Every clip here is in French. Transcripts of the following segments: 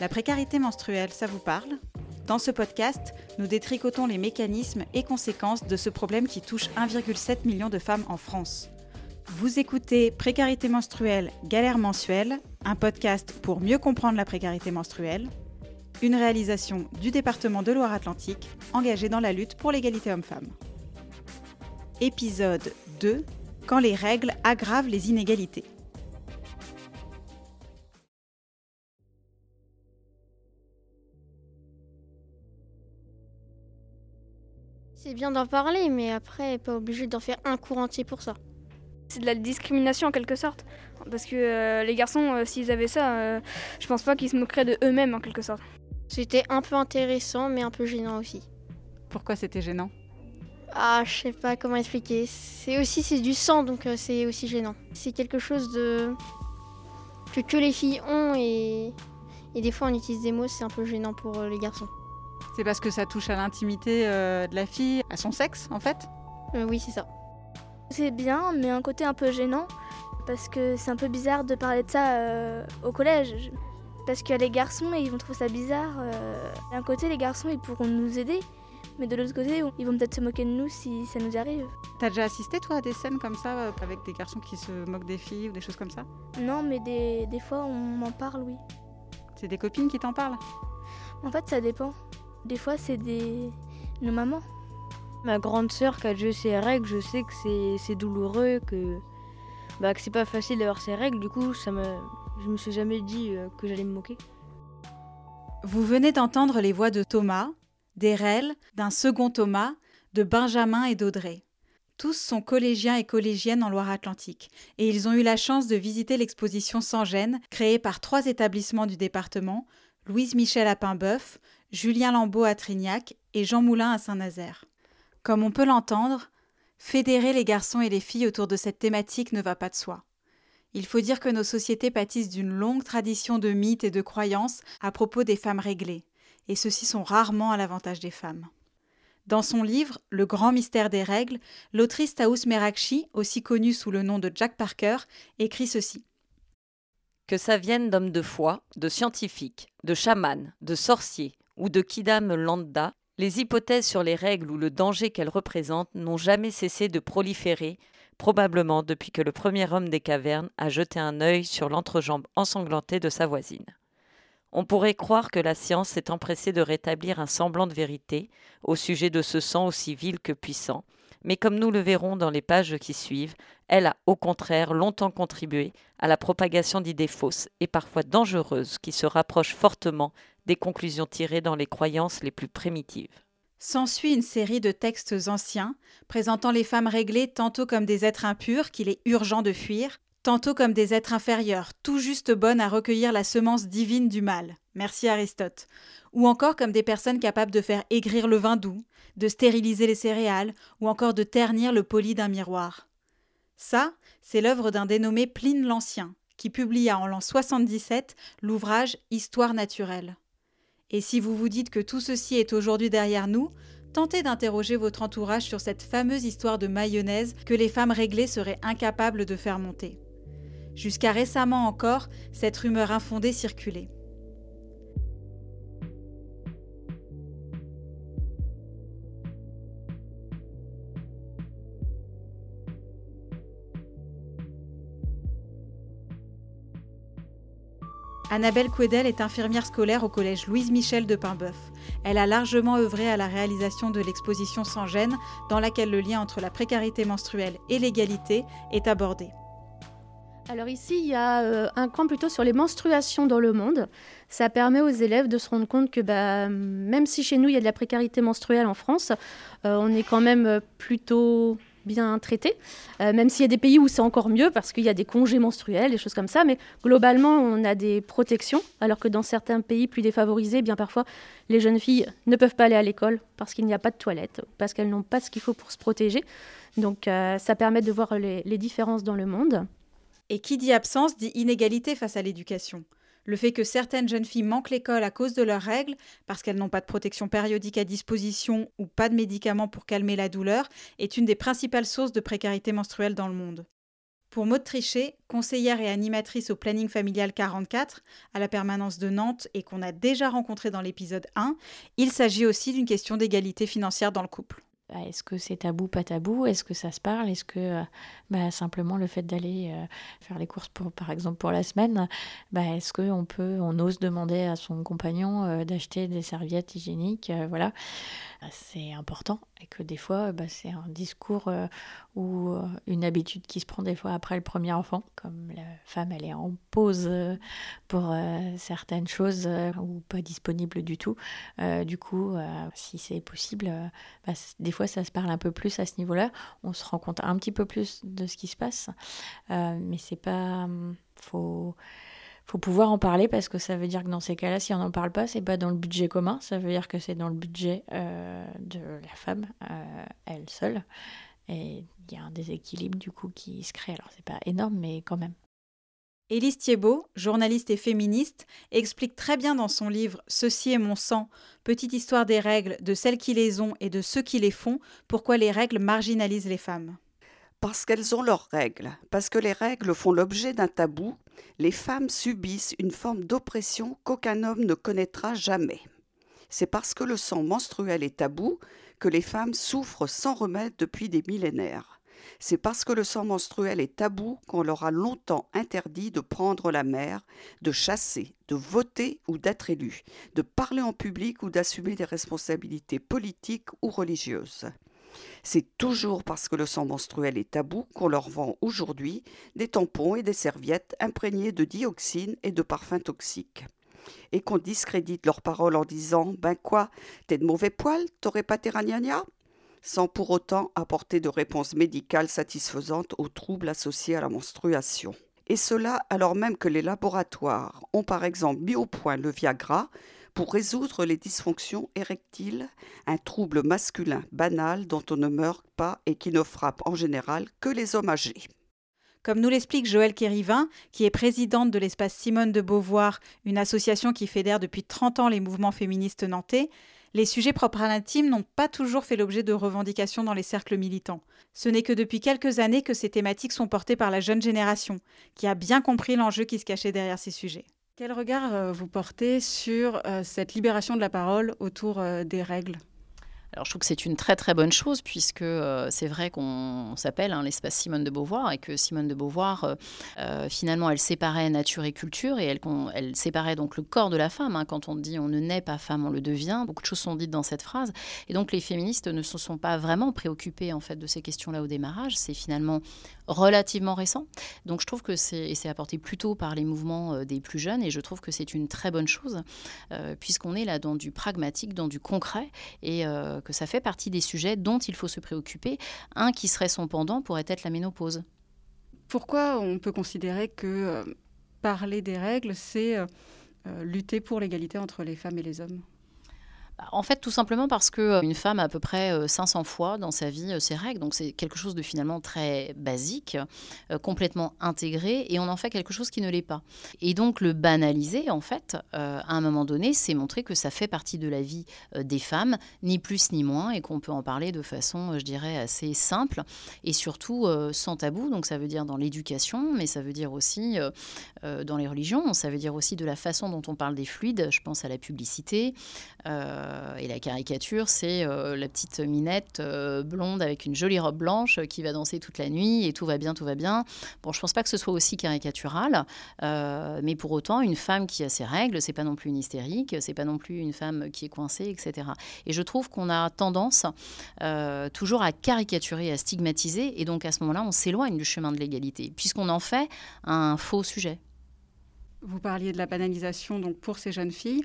La précarité menstruelle, ça vous parle? Dans ce podcast, nous détricotons les mécanismes et conséquences de ce problème qui touche 1,7 million de femmes en France. Vous écoutez Précarité menstruelle, galère mensuelle, un podcast pour mieux comprendre la précarité menstruelle, une réalisation du département de Loire-Atlantique engagé dans la lutte pour l'égalité homme-femme. Épisode 2 Quand les règles aggravent les inégalités. C'est bien d'en parler, mais après, pas obligé d'en faire un cours entier pour ça. C'est de la discrimination en quelque sorte. Parce que euh, les garçons, euh, s'ils avaient ça, euh, je pense pas qu'ils se moqueraient de eux-mêmes en quelque sorte. C'était un peu intéressant, mais un peu gênant aussi. Pourquoi c'était gênant? Ah, je sais pas comment expliquer. C'est aussi c'est du sang, donc c'est aussi gênant. C'est quelque chose de que, que les filles ont et... et des fois on utilise des mots, c'est un peu gênant pour les garçons. C'est parce que ça touche à l'intimité euh, de la fille, à son sexe en fait Euh, oui, c'est ça. C'est bien, mais un côté un peu gênant, parce que c'est un peu bizarre de parler de ça euh, au collège. Parce que les garçons, ils vont trouver ça bizarre. euh. D'un côté, les garçons, ils pourront nous aider, mais de l'autre côté, ils vont peut-être se moquer de nous si ça nous arrive. T'as déjà assisté toi à des scènes comme ça avec des garçons qui se moquent des filles ou des choses comme ça? Non, mais des, des fois, on m'en parle, oui. C'est des copines qui t'en parlent? En fait, ça dépend. Des fois, c'est des... nos mamans. Ma grande sœur qui a déjà ses règles, je sais que c'est- c'est douloureux, que, bah, que c'est pas facile d'avoir ses règles. Du coup, ça me, je me suis jamais dit euh, que j'allais me moquer. Vous venez d'entendre les voix de Thomas, d'Erel, d'un second Thomas, de Benjamin et d'Audrey. Tous sont collégiens et collégiennes en Loire-Atlantique, et ils ont eu la chance de visiter l'exposition Sans gêne, créée par trois établissements du département, Louise Michel à Paimboeuf, Julien Lambeau à Trignac et Jean Moulin à Saint-Nazaire. Comme on peut l'entendre, fédérer les garçons et les filles autour de cette thématique ne va pas de soi. Il faut dire que nos sociétés pâtissent d'une longue tradition de mythes et de croyances à propos des femmes réglées, et ceux-ci sont rarement à l'avantage des femmes. Dans son livre Le grand mystère des règles, l'autrice Taous Merakchi, aussi connue sous le nom de Jack Parker, écrit ceci. Que ça vienne d'hommes de foi, de scientifiques, de chamans, de sorciers ou de kidam lambda, les hypothèses sur les règles ou le danger qu'elles représentent n'ont jamais cessé de proliférer, probablement depuis que le premier homme des cavernes a jeté un œil sur l'entrejambe ensanglantée de sa voisine. On pourrait croire que la science s'est empressée de rétablir un semblant de vérité au sujet de ce sang aussi vil que puissant, mais comme nous le verrons dans les pages qui suivent, elle a au contraire longtemps contribué à la propagation d'idées fausses et parfois dangereuses qui se rapprochent fortement des conclusions tirées dans les croyances les plus primitives. S'ensuit une série de textes anciens présentant les femmes réglées tantôt comme des êtres impurs qu'il est urgent de fuir, tantôt comme des êtres inférieurs, tout juste bonnes à recueillir la semence divine du mal. Merci Aristote. Ou encore comme des personnes capables de faire aigrir le vin doux, de stériliser les céréales, ou encore de ternir le poli d'un miroir. Ça, c'est l'œuvre d'un dénommé Pline l'Ancien, qui publia en l'an 77 l'ouvrage Histoire naturelle. Et si vous vous dites que tout ceci est aujourd'hui derrière nous, tentez d'interroger votre entourage sur cette fameuse histoire de mayonnaise que les femmes réglées seraient incapables de faire monter. Jusqu'à récemment encore, cette rumeur infondée circulait. Annabelle Couedel est infirmière scolaire au collège Louise Michel de Paimboeuf. Elle a largement œuvré à la réalisation de l'exposition Sans gêne, dans laquelle le lien entre la précarité menstruelle et l'égalité est abordé. Alors ici, il y a euh, un camp plutôt sur les menstruations dans le monde. Ça permet aux élèves de se rendre compte que bah, même si chez nous, il y a de la précarité menstruelle en France, euh, on est quand même plutôt bien traité, euh, même s'il y a des pays où c'est encore mieux parce qu'il y a des congés menstruels, des choses comme ça, mais globalement on a des protections, alors que dans certains pays plus défavorisés, eh bien parfois les jeunes filles ne peuvent pas aller à l'école parce qu'il n'y a pas de toilettes, parce qu'elles n'ont pas ce qu'il faut pour se protéger. Donc euh, ça permet de voir les différences dans le monde. Et qui dit absence dit inégalité face à l'éducation. Le fait que certaines jeunes filles manquent l'école à cause de leurs règles, parce qu'elles n'ont pas de protection périodique à disposition ou pas de médicaments pour calmer la douleur, est une des principales sources de précarité menstruelle dans le monde. Pour Maud Trichet, conseillère et animatrice au planning familial 44 à la permanence de Nantes et qu'on a déjà rencontré dans l'épisode 1, il s'agit aussi d'une question d'égalité financière dans le couple. Bah, est-ce que c'est tabou, pas tabou? Est-ce que ça se parle? Est-ce que euh, bah, simplement le fait d'aller euh, faire les courses, pour, par exemple pour la semaine, bah, est-ce qu'on peut, on ose demander à son compagnon euh, d'acheter des serviettes hygiéniques Voilà, c'est important et que des fois, c'est un discours ou une habitude qui se prend des fois après le premier enfant, comme la femme elle est en pause pour certaines choses ou pas disponible du tout. du coup, si c'est possible, des fois ça se parle un peu plus à ce niveau-là. On se rend compte un petit peu plus de ce qui se passe. Euh, mais c'est pas. Hum, faut faut pouvoir en parler parce que ça veut dire que dans ces cas-là, si on n'en parle pas, c'est pas dans le budget commun, ça veut dire que c'est dans le budget euh, de la femme, euh, elle seule. Et il y a un déséquilibre du coup qui se crée. Alors c'est pas énorme, mais quand même. Élise Thiebaud, journaliste et féministe, explique très bien dans son livre Ceci est mon sang, petite histoire des règles, de celles qui les ont et de ceux qui les font, pourquoi les règles marginalisent les femmes. Parce qu'elles ont leurs règles, parce que les règles font l'objet d'un tabou, les femmes subissent une forme d'oppression qu'aucun homme ne connaîtra jamais. C'est parce que le sang menstruel est tabou que les femmes souffrent sans remède depuis des millénaires. C'est parce que le sang menstruel est tabou qu'on leur a longtemps interdit de prendre la mer, de chasser, de voter ou d'être élu, de parler en public ou d'assumer des responsabilités politiques ou religieuses. C'est toujours parce que le sang menstruel est tabou qu'on leur vend aujourd'hui des tampons et des serviettes imprégnés de dioxine et de parfums toxiques. Et qu'on discrédite leurs paroles en disant Ben quoi, t'es de mauvais poil, t'aurais pas tes sans pour autant apporter de réponse médicale satisfaisante aux troubles associés à la menstruation. Et cela alors même que les laboratoires ont par exemple mis au point le Viagra pour résoudre les dysfonctions érectiles, un trouble masculin banal dont on ne meurt pas et qui ne frappe en général que les hommes âgés. Comme nous l'explique Joëlle Kérivin, qui est présidente de l'espace Simone de Beauvoir, une association qui fédère depuis 30 ans les mouvements féministes nantais, les sujets propres à l'intime n'ont pas toujours fait l'objet de revendications dans les cercles militants. Ce n'est que depuis quelques années que ces thématiques sont portées par la jeune génération, qui a bien compris l'enjeu qui se cachait derrière ces sujets. Quel regard euh, vous portez sur euh, cette libération de la parole autour euh, des règles? Alors je trouve que c'est une très très bonne chose puisque euh, c'est vrai qu'on s'appelle hein, l'espace Simone de Beauvoir et que Simone de Beauvoir, euh, euh, finalement, elle séparait nature et culture et elle, séparait donc le corps de la femme. Hein. quand on dit on ne naît pas femme, on le devient. Beaucoup de choses sont dites dans cette phrase. Et donc les féministes ne se sont pas vraiment préoccupées en fait de ces questions-là au démarrage. C'est finalement relativement récent. Donc je trouve que c'est, apporté plutôt par les mouvements des plus jeunes et je trouve que c'est une très bonne chose puisqu'on est là dans du pragmatique, dans du concret et que ça fait partie des sujets dont il faut se préoccuper. Un qui serait son pendant pourrait être la ménopause. Pourquoi on peut considérer que euh, parler des règles, c'est euh, euh, lutter pour l'égalité entre les femmes et les hommes? En fait, tout simplement parce que euh, une femme a à peu près 500 euh, fois dans sa vie euh, ses règles, donc c'est quelque chose de finalement très basique, complètement intégré, et on en fait quelque chose qui ne l'est pas. Et donc le banaliser, en fait, à un moment donné, c'est montrer que ça fait partie de la vie des femmes, ni plus ni moins, et qu'on peut en parler de façon, je dirais, assez simple, et surtout sans tabou. Donc ça veut dire dans l'éducation, mais ça veut dire aussi dans les religions, ça veut dire aussi de la façon dont on parle des fluides. Je pense à la publicité. Et la caricature, c'est euh, la petite minette euh, blonde avec une jolie robe blanche qui va danser toute la nuit et tout va bien, tout va bien. Bon, je pense pas que ce soit aussi caricatural, mais pour autant, une femme qui a ses règles, c'est pas non plus une hystérique, c'est pas non plus une femme qui est coincée, etc. Et je trouve qu'on a tendance toujours à caricaturer, à stigmatiser, et donc à ce moment-là, on s'éloigne du chemin de l'égalité, puisqu'on en fait un faux sujet. Vous parliez de la banalisation donc pour ces jeunes filles.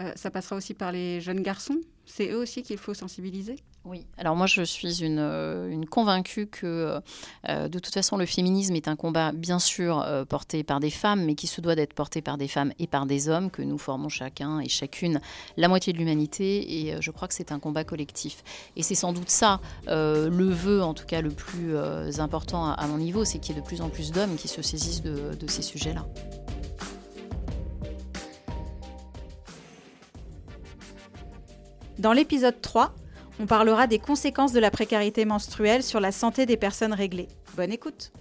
Euh, ça passera aussi par les jeunes garçons. C'est eux aussi qu'il faut sensibiliser. Oui, alors moi je suis une, euh, convaincue que euh, de toute façon le féminisme est un combat bien sûr porté par des femmes, mais qui se doit d'être porté par des femmes et par des hommes, que nous formons chacun et chacune la moitié de l'humanité, et je crois que c'est un combat collectif. Et c'est sans doute ça le vœu, en tout cas le plus important à, mon niveau, c'est qu'il y ait de plus en plus d'hommes qui se saisissent de ces sujets-là. Dans l'épisode 3, on parlera des conséquences de la précarité menstruelle sur la santé des personnes réglées. Bonne écoute